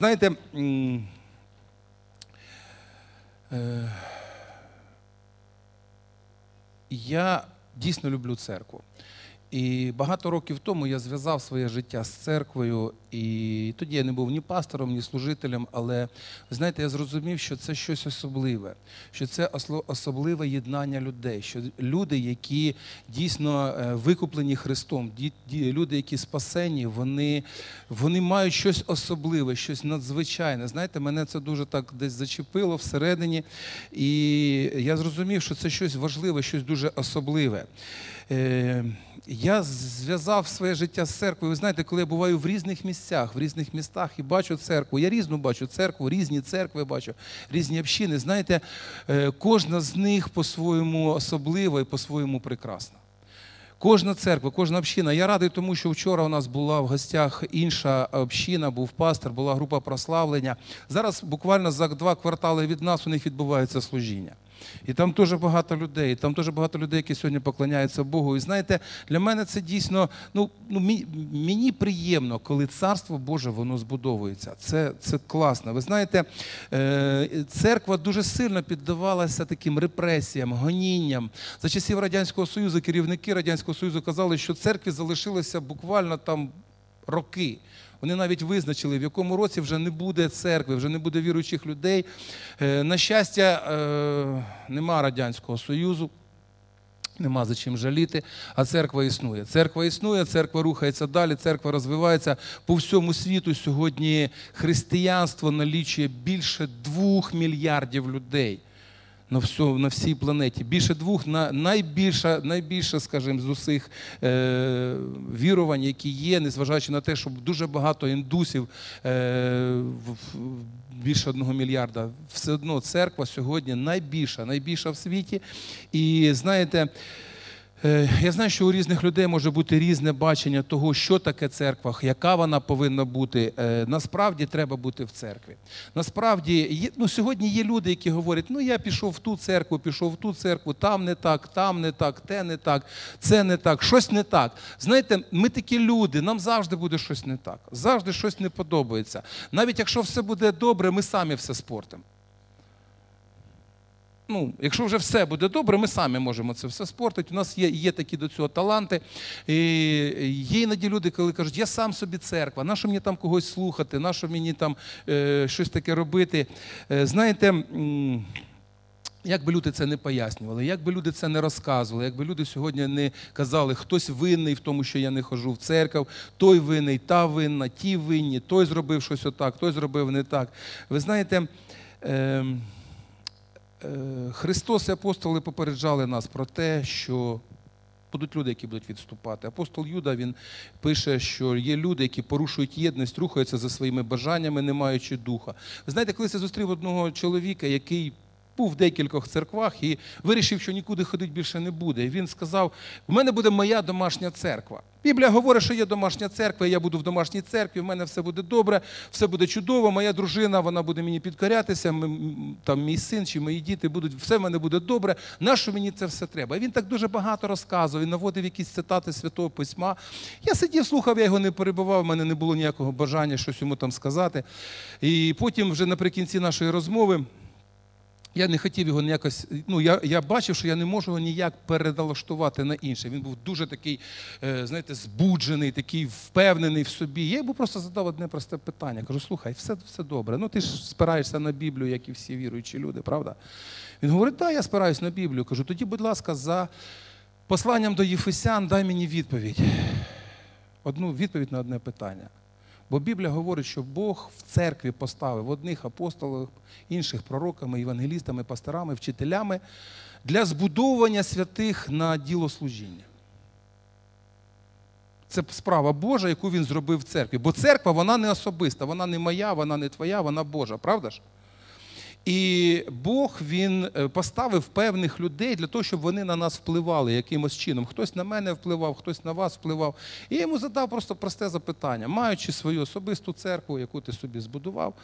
Знаєте, е, я дійсно люблю церкву. І багато років тому я зв'язав своє життя з церквою, і тоді я не був ні пастором, ні служителем, але знаєте, я зрозумів, що це щось особливе, що це особливе єднання людей, що люди, які дійсно е, викуплені Христом, люди, які спасені, вони, вони мають щось особливе, щось надзвичайне. Знаєте, мене це дуже так десь зачепило всередині, і я зрозумів, що це щось важливе, щось дуже особливе. Я зв'язав своє життя з церквою. Ви знаєте, коли я буваю в різних місцях, в різних містах і бачу церкву. Я різну бачу церкву, різні церкви бачу, різні общини. Знаєте, е, кожна з них по-своєму особлива і по-своєму прекрасна. Кожна церква, кожна община. Я радий тому, що вчора у нас була в гостях інша община, був пастор, була група прославлення. Зараз буквально за два квартали від нас у них відбувається служіння. І там дуже багато людей, там дуже багато людей, які сьогодні поклоняються Богу. І знаєте, для мене це дійсно, ну, ну мені приємно, коли царство Боже воно збудовується. Це, це класно. Ви знаєте, е, церква дуже сильно піддавалася таким репресіям, гонінням. За часів Радянського Союзу керівники Радянського Союзу казали, що церкві залишилося буквально там роки. Вони навіть визначили, в якому році вже не буде церкви, вже не буде віруючих людей. Е, На щастя, е, нема Радянського Союзу. Нема за чим жаліти, а церква існує. Церква існує, церква рухається далі, церква розвивається по всьому світу. Сьогодні християнство налічує більше двох мільярдів людей на, всьому, на всій планеті. Більше двох на найбільше, найбільше, скажімо, з усіх е, вірувань, які є, незважаючи на те, що дуже багато індусів, е, в- більше одного мільярда. Все одно церква сьогодні найбільша, найбільша в світі. І знаєте. Е, Я знаю, що у різних людей може бути різне бачення того, що таке церква, яка вона повинна бути. Е, Насправді треба бути в церкві. Насправді, ну, сьогодні є люди, які говорять: ну я пішов в ту церкву, пішов в ту церкву, там не так, там не так, те не так, це не так, щось не так. Знаєте, ми такі люди, нам завжди буде щось не так, завжди щось не подобається. Навіть якщо все буде добре, ми самі все спортимо. Ну, якщо вже все буде добре, ми самі можемо це все спортити. У нас є, є такі до цього таланти. І є іноді люди, коли кажуть, я сам собі церква, нащо мені там когось слухати, нащо мені там е, щось таке робити. Е, знаєте. як би люди це не пояснювали, як би люди це не розказували, як би люди сьогодні не казали, хтось винний в тому, що я не ходжу в церкву, той винний, та винна, ті винні, той зробив щось отак, той зробив не так. Ви знаєте, е, Христос і апостоли попереджали нас про те, що будуть люди, які будуть відступати. Апостол Юда він пише, що є люди, які порушують єдність, рухаються за своїми бажаннями, не маючи духа. Ви знаєте, коли я зустрів одного чоловіка, який був в декількох церквах і вирішив, що нікуди ходити більше не буде. І він сказав: в мене буде моя домашня церква. Біблія говорить, що є домашня церква, і я буду в домашній церкві, в мене все буде добре, все буде чудово, моя дружина, вона буде мені підкорятися, м- м- там мій син чи мої діти будуть, все в мене буде добре. Нащо мені це все треба? І він так дуже багато розказував, він наводив якісь цитати Святого Письма. Я сидів, слухав, я його не перебивав, в мене не було ніякого бажання щось йому там сказати. І потім, вже наприкінці нашої розмови, я не хотів його ніякось. Ну, я, я бачив, що я не можу його ніяк передалаштувати на інше. Він був дуже такий, е, знаєте, збуджений, такий впевнений в собі. Я йому просто задав одне просте питання. Кажу, слухай, все, все добре. Ну ти ж спираєшся на Біблію, як і всі віруючі люди, правда? Він говорить, так, я спираюсь на Біблію. Кажу, тоді, будь ласка, за посланням до Єфесян дай мені відповідь. Одну відповідь на одне питання. Бо Біблія говорить, що Бог в церкві поставив одних апостолів, інших пророками, євангелістами, пасторами, вчителями для збудовування святих на діло служіння. Це справа Божа, яку він зробив в церкві. Бо церква вона не особиста, вона не моя, вона не твоя, вона Божа, правда ж? І Бог він е, поставив певних людей для того, щоб вони на нас впливали якимось чином. Хтось на мене впливав, хтось на вас впливав. І я йому задав просто просте запитання, маючи свою особисту церкву, яку ти собі збудував,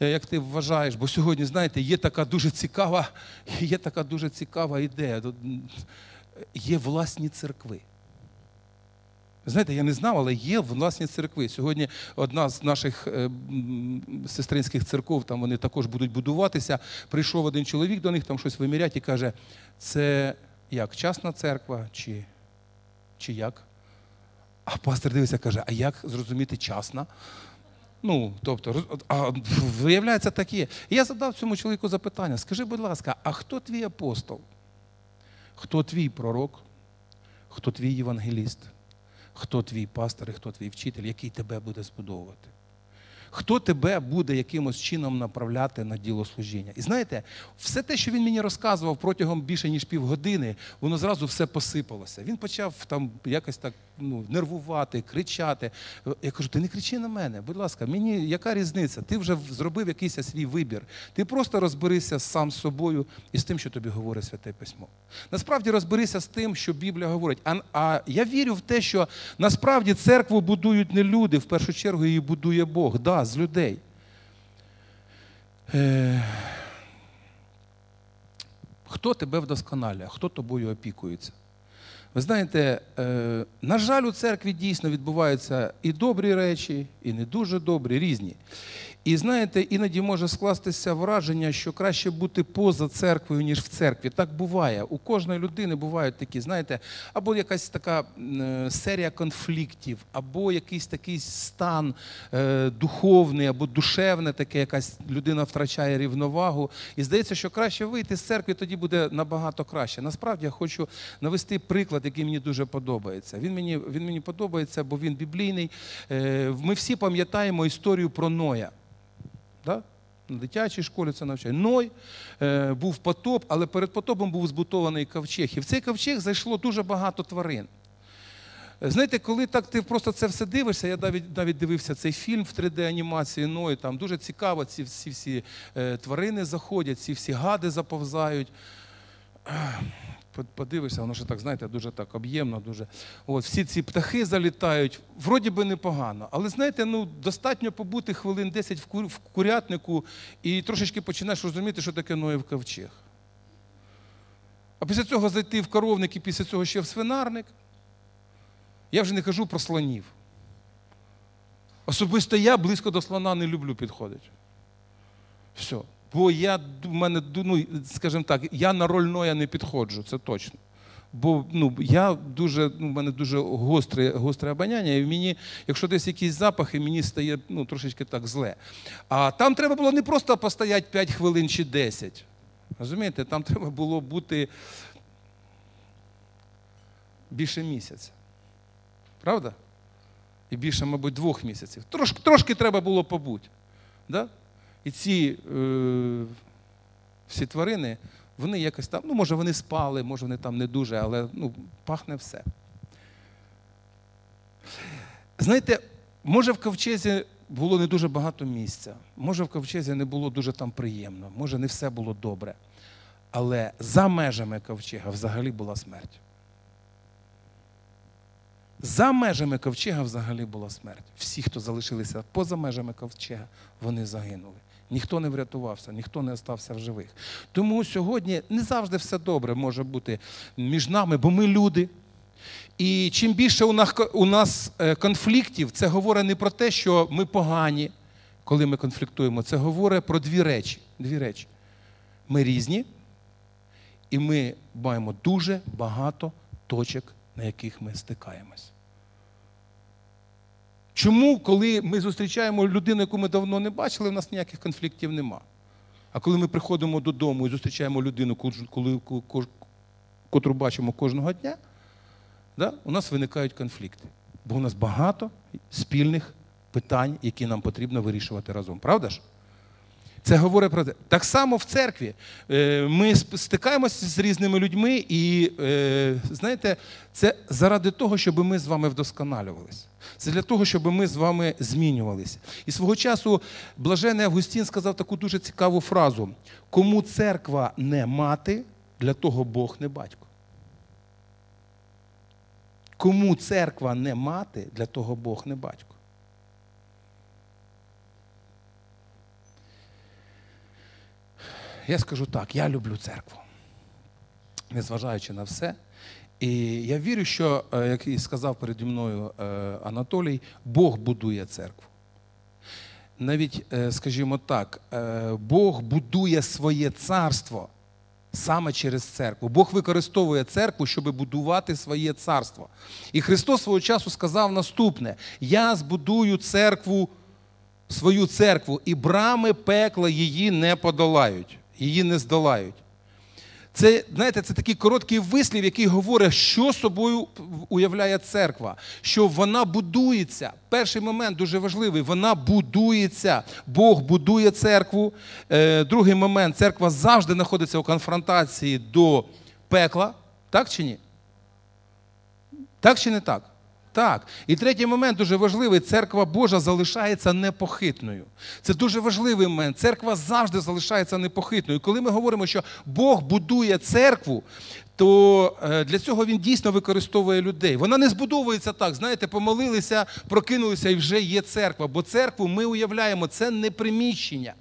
е, як ти вважаєш, бо сьогодні, знаєте, є така дуже цікава, є така дуже цікава ідея. Є власні церкви. Знаєте, я не знав, але є власні церкви. Сьогодні одна з наших е, сестринських церков, там вони також будуть будуватися. Прийшов один чоловік до них, там щось вимірять і каже: це як частна церква, чи, чи як? А пастор дивиться, каже: а як зрозуміти частна? Ну, тобто, а виявляється, так є. І я задав цьому чоловіку запитання: скажи, будь ласка, а хто твій апостол? Хто твій пророк? Хто твій євангеліст? Хто твій пастор і хто твій вчитель, який тебе буде збудовувати? Хто тебе буде якимось чином направляти на діло служіння? І знаєте, все те, що він мені розказував протягом більше ніж півгодини, воно зразу все посипалося. Він почав там якось так ну, нервувати, кричати. Я кажу, ти не кричи на мене, будь ласка, мені яка різниця? Ти вже зробив якийсь свій вибір. Ти просто розберися сам з собою і з тим, що тобі говорить святе письмо. Насправді розберися з тим, що Біблія говорить. А, а я вірю в те, що насправді церкву будують не люди, в першу чергу її будує Бог, да, з людей. Е... Хто тебе вдосконалює, хто тобою опікується? Ви знаєте, е, на жаль, у церкві дійсно відбуваються і добрі речі, і не дуже добрі, різні. І знаєте, іноді може скластися враження, що краще бути поза церквою, ніж в церкві. Так буває. У кожної людини бувають такі, знаєте, або якась така е, серія конфліктів, або якийсь такий стан е, духовний, або душевний, таке, якась людина втрачає рівновагу. І здається, що краще вийти з церкви, тоді буде набагато краще. Насправді я хочу навести приклад, який мені дуже подобається. Він мені, він мені подобається, бо він біблійний. Е, ми всі пам'ятаємо історію про Ноя. Да? На дитячій школі це навчає. Ной е, був потоп, але перед потопом був збутований ковчег. І в цей ковчег зайшло дуже багато тварин. Знаєте, коли так ти просто це все дивишся, я навіть навіть дивився цей фільм в 3D-анімації Ной, там дуже цікаво, ці всі всі е, тварини заходять, ці всі гади заповзають подивишся, воно ж так, знаєте, дуже так об'ємно, дуже. От, Всі ці птахи залітають, вроді би непогано. Але знаєте, ну, достатньо побути хвилин 10 в, кур... в курятнику і трошечки починаєш розуміти, що таке Ноєв ковчег. А після цього зайти в коровник і після цього ще в свинарник. Я вже не кажу про слонів. Особисто я близько до слона не люблю підходити. Все. Бо я в мене, ну, скажімо так, я на роль Ноя не підходжу, це точно. Бо ну, я дуже, ну, в мене дуже гостре гостре обоняння, і мені, якщо десь якісь запахи, мені стає ну, трошечки так зле. А там треба було не просто постояти 5 хвилин чи 10. Розумієте, там треба було бути більше місяця. Правда? І більше, мабуть, двох місяців. Трошки трошки треба було побути. Да? І ці е, всі тварини, вони якось там, ну, може, вони спали, може, вони там не дуже, але ну, пахне все. Знаєте, може в ковчезі було не дуже багато місця, може в ковчезі не було дуже там приємно, може не все було добре. Але за межами ковчега взагалі була смерть. За межами ковчега взагалі була смерть. Всі, хто залишилися поза межами ковчега, вони загинули. Ніхто не врятувався, ніхто не остався в живих. Тому сьогодні не завжди все добре може бути між нами, бо ми люди. І чим більше у нас е, конфліктів, це говорить не про те, що ми погані, коли ми конфліктуємо. Це говорить про дві речі. Дві речі. Ми різні, і ми маємо дуже багато точок, на яких ми стикаємось. Чому, коли ми зустрічаємо людину, яку ми давно не бачили, у нас ніяких конфліктів нема. А коли ми приходимо додому і зустрічаємо людину, котру бачимо кожного дня, да, у нас виникають конфлікти. Бо у нас багато спільних питань, які нам потрібно вирішувати разом. Правда ж? Це говорить про те. Так само в церкві е, ми стикаємося з різними людьми, і е, знаєте, це заради того, щоб ми з вами вдосконалювалися. Це для того, щоб ми з вами змінювалися. І свого часу блажений Августін сказав таку дуже цікаву фразу: кому церква не мати, для того Бог не батько. Кому церква не мати, для того Бог не батько. Я скажу так, я люблю церкву. Незважаючи на все. І я вірю, що, е, як і сказав переді мною е, Анатолій, Бог будує церкву. Навіть, е, скажімо так, Бог будує своє царство саме через церкву. Бог використовує церкву, щоб будувати своє царство. І Христос свого часу сказав наступне: Я збудую церкву, свою церкву, і брами пекла її не подолають, її не здолають. Це, знаєте, це такий короткий вислів, який говорить, що собою уявляє церква, що вона будується. Перший момент дуже важливий: вона будується. Бог будує церкву. Е, Другий момент церква завжди знаходиться у конфронтації до пекла. Так чи ні? Так чи не так? Так. І третій момент дуже важливий: церква Божа залишається непохитною. Це дуже важливий момент. Церква завжди залишається непохитною. Коли ми говоримо, що Бог будує церкву, то е, для цього він дійсно використовує людей. Вона не збудовується так, знаєте, помолилися, прокинулися і вже є церква. Бо церкву ми уявляємо, це не приміщення.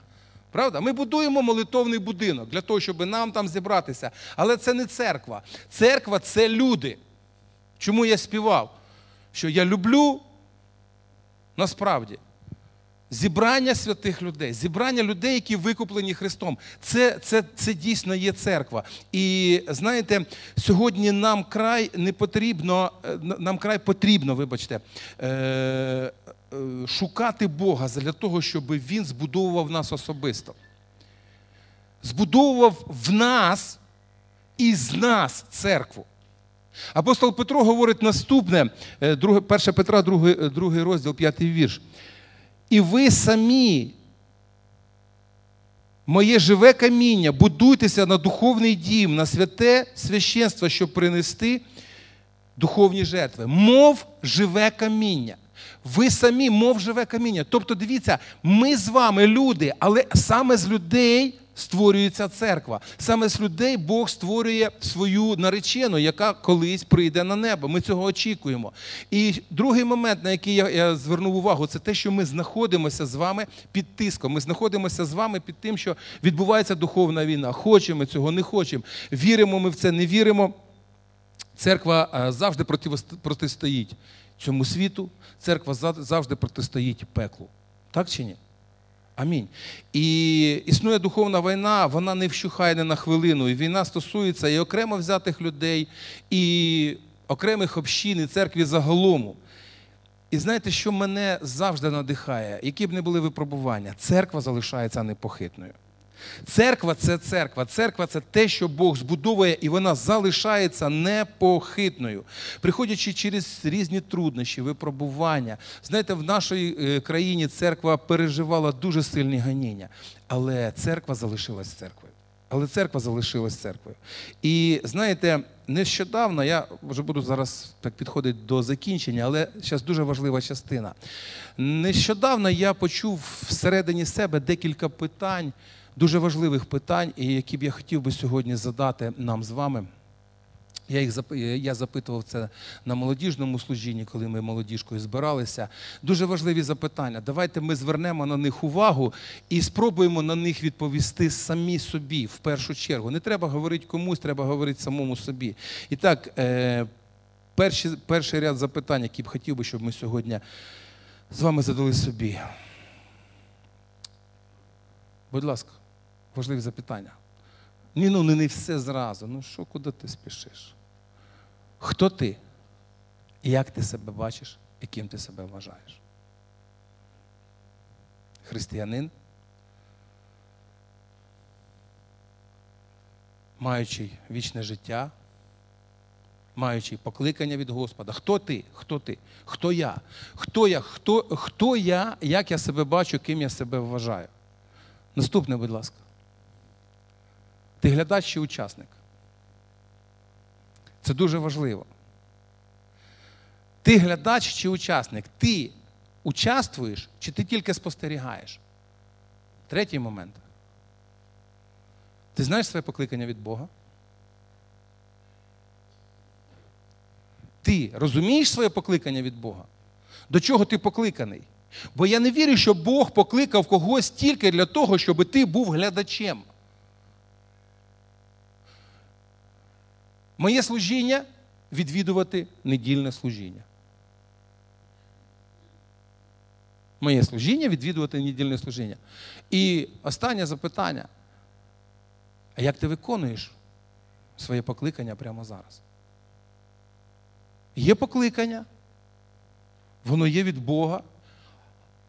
Правда? Ми будуємо молитовний будинок для того, щоб нам там зібратися. Але це не церква. Церква це люди. Чому я співав? Що я люблю насправді зібрання святих людей, зібрання людей, які викуплені Христом. Це, це, Це дійсно є церква. І знаєте, сьогодні нам край не потрібно, е, нам край потрібно, вибачте. Е, е, Шукати Бога для того, щоб Він збудовував нас особисто. Збудовував в нас і з нас церкву. Апостол Петро говорить наступне, 1 е, Петра, 2, 2 е, розділ, 5 вірш. І ви самі, моє живе каміння, будуйтеся на духовний дім, на святе священство, щоб принести духовні жертви. Мов живе каміння. Ви самі, мов живе каміння. Тобто, дивіться, ми з вами люди, але саме з людей створюється церква. Саме з людей Бог створює свою наречену, яка колись прийде на небо. Ми цього очікуємо. І другий момент, на який я, звернув увагу, це те, що ми знаходимося з вами під тиском. Ми знаходимося з вами під тим, що відбувається духовна війна. Хочемо цього, не хочемо. Віримо ми в це, не віримо. Церква завжди протистоїть цьому світу, церква завжди протистоїть пеклу. Так чи ні? Амінь. І існує духовна війна, вона не вщухає не на хвилину. І війна стосується і окремо взятих людей, і окремих общин, і церкві загалом. І знаєте, що мене завжди надихає, які б не були випробування, церква залишається непохитною. Церква це церква. Церква це те, що Бог збудовує, і вона залишається непохитною. Приходячи через різні труднощі, випробування. Знаєте, в нашій е, країні церква переживала дуже сильні ганіння, але церква залишилась церквою. Але церква залишилась церквою. І знаєте, нещодавно я вже буду зараз так підходити до закінчення, але зараз дуже важлива частина. Нещодавно я почув всередині себе декілька питань дуже важливих питань, і які б я хотів би сьогодні задати нам з вами. Я їх я запитував це на молодіжному служінні, коли ми молодіжкою збиралися. Дуже важливі запитання. Давайте ми звернемо на них увагу і спробуємо на них відповісти самі собі в першу чергу. Не треба говорити комусь, треба говорити самому собі. І так, е, перший, перший ряд запитань, які б хотів би, щоб ми сьогодні з вами задали собі. Будь ласка важливі запитання. Ні, ну не все зразу. Ну що, куди ти спішиш? Хто ти? І як ти себе бачиш, і ким ти себе вважаєш? Християнин, маючи вічне життя, маючи покликання від Господа. Хто ти? Хто ти? Хто я? Хто я? Хто, Хто я, як я себе бачу, ким я себе вважаю? Наступне, будь ласка. Ти глядач чи учасник. Це дуже важливо. Ти глядач чи учасник. Ти участвуєш чи ти тільки спостерігаєш? Третій момент. Ти знаєш своє покликання від Бога? Ти розумієш своє покликання від Бога? До чого ти покликаний? Бо я не вірю, що Бог покликав когось тільки для того, щоб ти був глядачем. Моє служіння відвідувати недільне служіння. Моє служіння відвідувати недільне служіння. І останнє запитання. А як ти виконуєш своє покликання прямо зараз? Є покликання, воно є від Бога.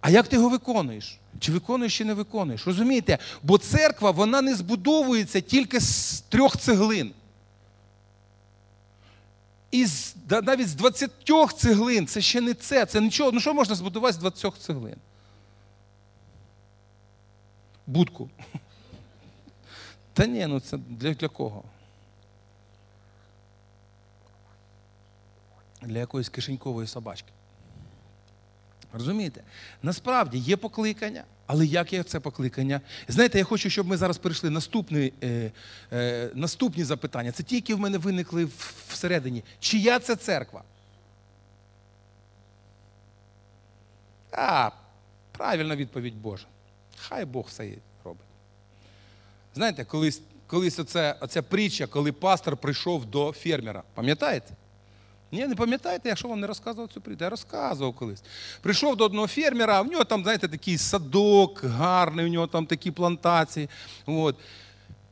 А як ти його виконуєш? Чи виконуєш, чи не виконуєш? Розумієте? Бо церква вона не збудовується тільки з трьох цеглин. І навіть з 20 цеглин це ще не це. Це нічого. Ну що можна збудувати з 20 цеглин? Будку. Та ні, ну це для, для кого? Для якоїсь кишенькової собачки. Розумієте? Насправді є покликання, але як є це покликання? Знаєте, я хочу, щоб ми зараз перейшли наступні, е, е, наступні запитання. Це ті, які в мене виникли всередині. Чия це церква? А, правильна відповідь Божа. Хай Бог все робить. Знаєте, колись колись оце, оця притча, коли пастор прийшов до фермера. Пам'ятаєте? Ні, не пам'ятаєте, якщо вам не розказував цю притчу? Я розказував колись. Прийшов до одного фермера, в нього там, знаєте, такий садок гарний, у нього там такі плантації. От.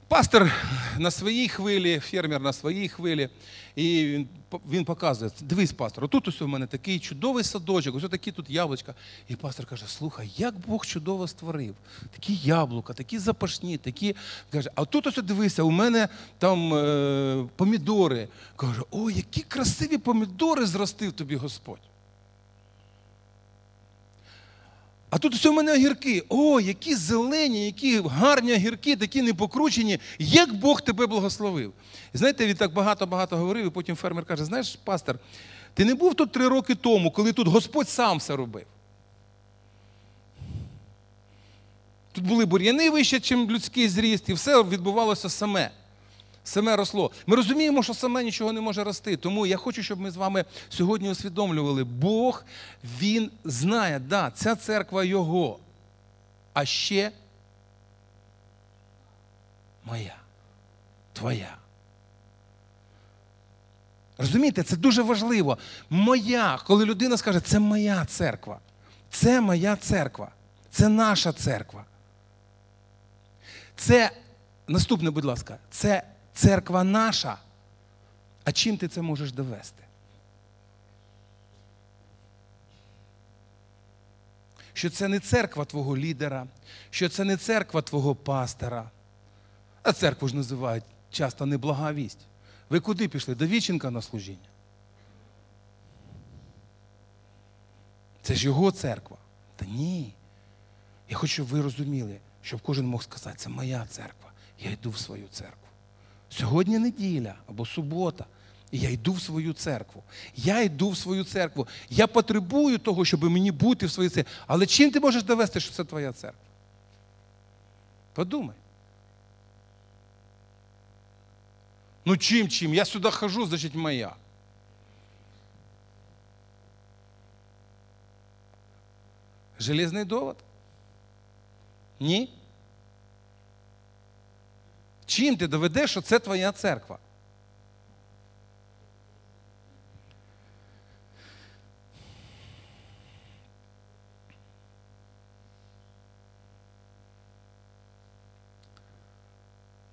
Пастор на своїй хвилі, фермер на своїй хвилі, і він він показує: дивись, пастор, отут ось у мене такий чудовий садочок, ось такі тут яблучка. І пастор каже: Слухай, як Бог чудово створив, такі яблука, такі запашні, такі. Каже, а тут ось дивися, у мене там е, помідори. Каже, о, які красиві помідори зростив тобі Господь. А тут все в мене огірки. О, які зелені, які гарні огірки, такі непокручені. Як Бог тебе благословив. Знаєте, він так багато-багато говорив, і потім фермер каже: знаєш, пастор, ти не був тут три роки тому, коли тут Господь сам все робив. Тут були бур'яни вище, ніж людський зріст, і все відбувалося саме. Саме росло. Ми розуміємо, що саме нічого не може рости. Тому я хочу, щоб ми з вами сьогодні усвідомлювали, Бог, Він знає, да, ця церква Його. А ще моя, твоя. Розумієте, це дуже важливо. Моя, коли людина скаже, це моя церква. Це моя церква. Це наша церква. Це, наступне, будь ласка, це церква наша. А чим ти це можеш довести? Що це не церква твого лідера, що це не церква твого пастора. А церкву ж називають часто неблага вість. Ви куди пішли? До Віченка на служіння? Це ж його церква. Та ні. Я хочу, щоб ви розуміли, щоб кожен мог сказати, це моя церква. Я йду в свою церкву. Сьогодні неділя або субота. І я йду в свою церкву. Я йду в свою церкву. Я потребую того, щоб мені бути в своїй церкві. Але чим ти можеш довести, що це твоя церква? Подумай. Ну чим чим? Я сюди хожу, значить моя. Железний довод? Ні? Чим ти доведеш, що це твоя церква?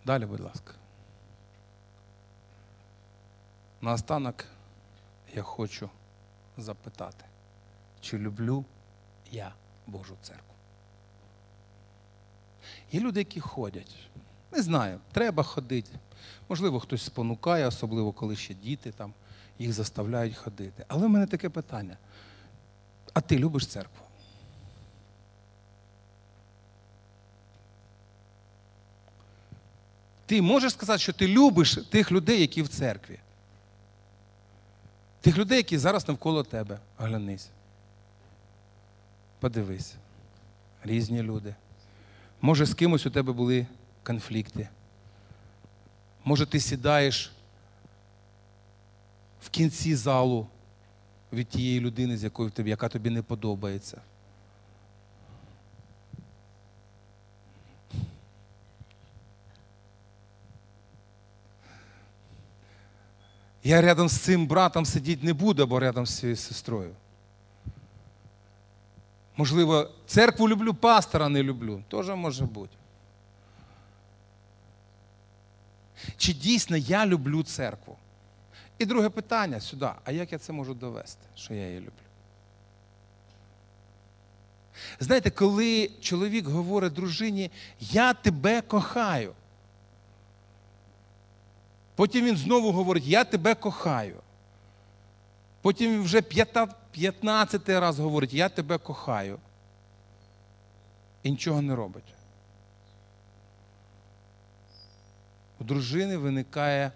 Далі, будь ласка. Наостанок я хочу запитати, чи люблю я Божу церкву? Є люди, які ходять. Не знаю, треба ходити. Можливо, хтось спонукає, особливо коли ще діти там їх заставляють ходити. Але в мене таке питання. А ти любиш церкву? Ти можеш сказати, що ти любиш тих людей, які в церкві? Тих людей, які зараз навколо тебе. Оглянись. Подивись. Різні люди. Може, з кимось у тебе були конфлікти. Може, ти сідаєш в кінці залу від тієї людини, з якою тобі, яка тобі не подобається. Я рядом з цим братом сидіти не буду, або рядом з цією сестрою. Можливо, церкву люблю, пастора не люблю. Теж може бути. Чи дійсно я люблю церкву? І друге питання сюди: а як я це можу довести, що я її люблю? Знаєте, коли чоловік говорить дружині, я тебе кохаю. Потім він знову говорить, я тебе кохаю. Потім він вже 15 раз говорить, я тебе кохаю. І нічого не робить. У дружини виникає,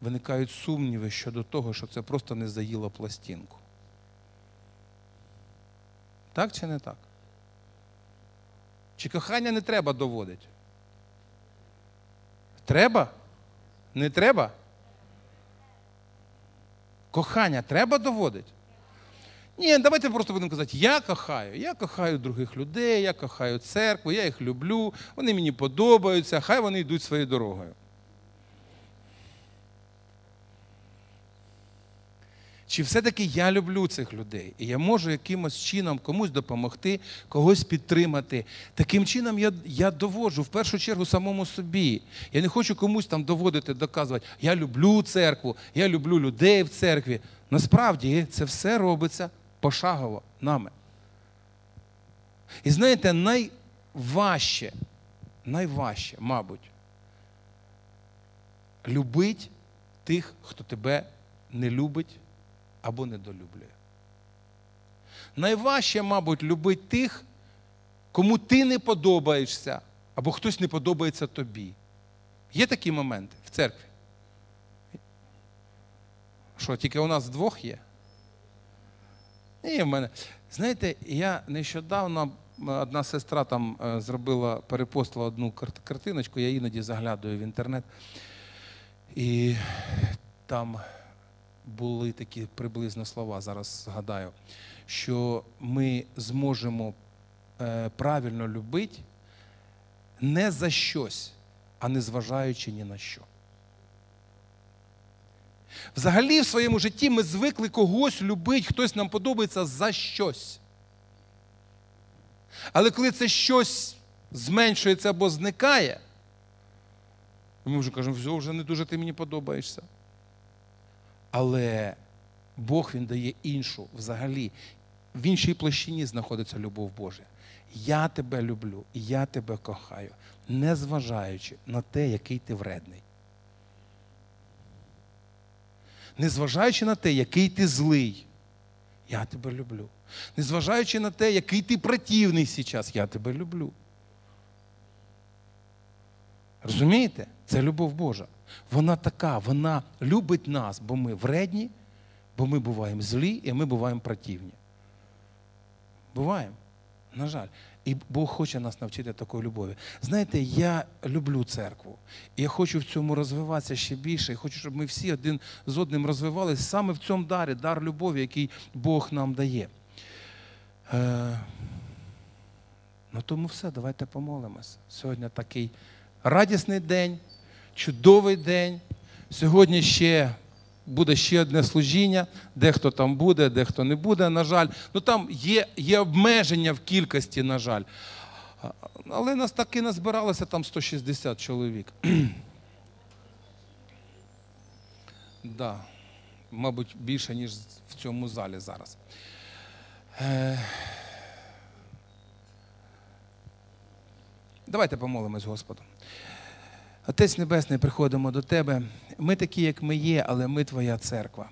виникають сумніви щодо того, що це просто не заїло пластинку. Так чи не так? Чи кохання не треба доводити? Треба? Не треба? Кохання треба доводити? Ні, давайте просто будемо казати, я кохаю, я кохаю других людей, я кохаю церкву, я їх люблю, вони мені подобаються, хай вони йдуть своєю дорогою. Чи все-таки я люблю цих людей, і я можу якимось чином комусь допомогти, когось підтримати. Таким чином я я доводжу в першу чергу самому собі. Я не хочу комусь там доводити, доказувати, я люблю церкву, я люблю людей в церкві. Насправді це все робиться пошагово нами. І знаєте, найважче, найважче, мабуть, любить тих, хто тебе не любить або недолюблює. Найважче, мабуть, любить тих, кому ти не подобаєшся, або хтось не подобається тобі. Є такі моменти в церкві? Що, тільки у нас двох є? Ні, в мене. Знаєте, я нещодавно одна сестра там е, зробила, перепостила одну картиночку, я іноді заглядаю в інтернет. І там були такі приблизно слова, зараз згадаю, що ми зможемо е, правильно любити не за щось, а не зважаючи ні на що. Взагалі в своєму житті ми звикли когось любити, хтось нам подобається за щось. Але коли це щось зменшується або зникає, ми вже кажемо, все, вже не дуже ти мені подобаєшся. Але Бог Він дає іншу взагалі. В іншій площині знаходиться любов Божа. Я тебе люблю, я тебе кохаю, незважаючи на те, який ти вредний. Незважаючи на те, який ти злий, я тебе люблю. Незважаючи на те, який ти противний зараз, я тебе люблю. Розумієте? Це любов Божа. Вона така, вона любить нас, бо ми вредні, бо ми буваємо злі і ми буваємо противні. Буваємо, на жаль. І Бог хоче нас навчити такої любові. Знаєте, я люблю церкву. І я хочу в цьому розвиватися ще більше. І хочу, щоб ми всі один з одним розвивалися саме в цьому дарі, дар любові, який Бог нам дає. Е, Ну тому все, давайте помолимось. Сьогодні такий радісний день чудовий день. Сьогодні ще буде ще одне служіння, дехто там буде, дехто не буде, на жаль. Ну там є, є обмеження в кількості, на жаль. Але нас таки назбиралося там 160 чоловік. да, Мабуть, більше, ніж в цьому залі зараз. Е... Давайте помолимось Господу. Отець Небесний, приходимо до Тебе. Ми такі, як ми є, але ми Твоя церква.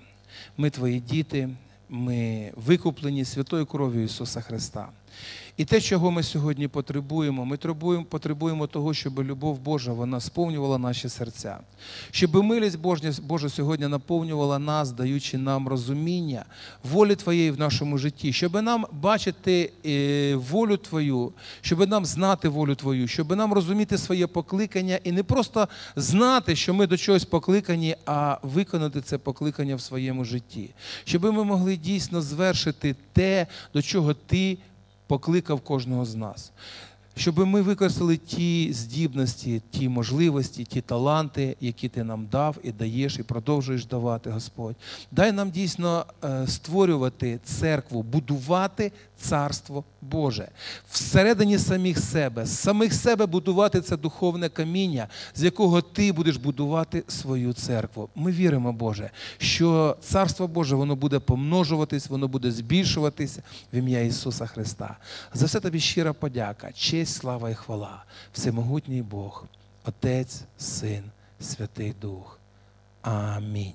Ми Твої діти, ми викуплені святою кров'ю Ісуса Христа. І те, чого ми сьогодні потребуємо, ми потребуємо того, щоб любов Божа вона сповнювала наші серця, щоб милість Божа, сьогодні наповнювала нас, даючи нам розуміння, волі Твоєї в нашому житті, щоб нам бачити е, волю Твою, щоб нам знати волю Твою, щоб нам розуміти своє покликання і не просто знати, що ми до чогось покликані, а виконати це покликання в своєму житті, щоб ми могли дійсно звершити те, до чого Ти покликав кожного з нас. Щоб ми використали ті здібності, ті можливості, ті таланти, які ти нам дав і даєш, і продовжуєш давати, Господь. Дай нам дійсно е, створювати церкву, будувати царство Боже всередині самих себе, з самих себе будувати це духовне каміння, з якого ти будеш будувати свою церкву. Ми віримо, Боже, що царство Боже воно буде помножуватись, воно буде збільшуватись в ім'я Ісуса Христа. За все тобі щира подяка, честь, слава і хвала, всемогутній Бог, Отець, Син, Святий Дух. Амінь.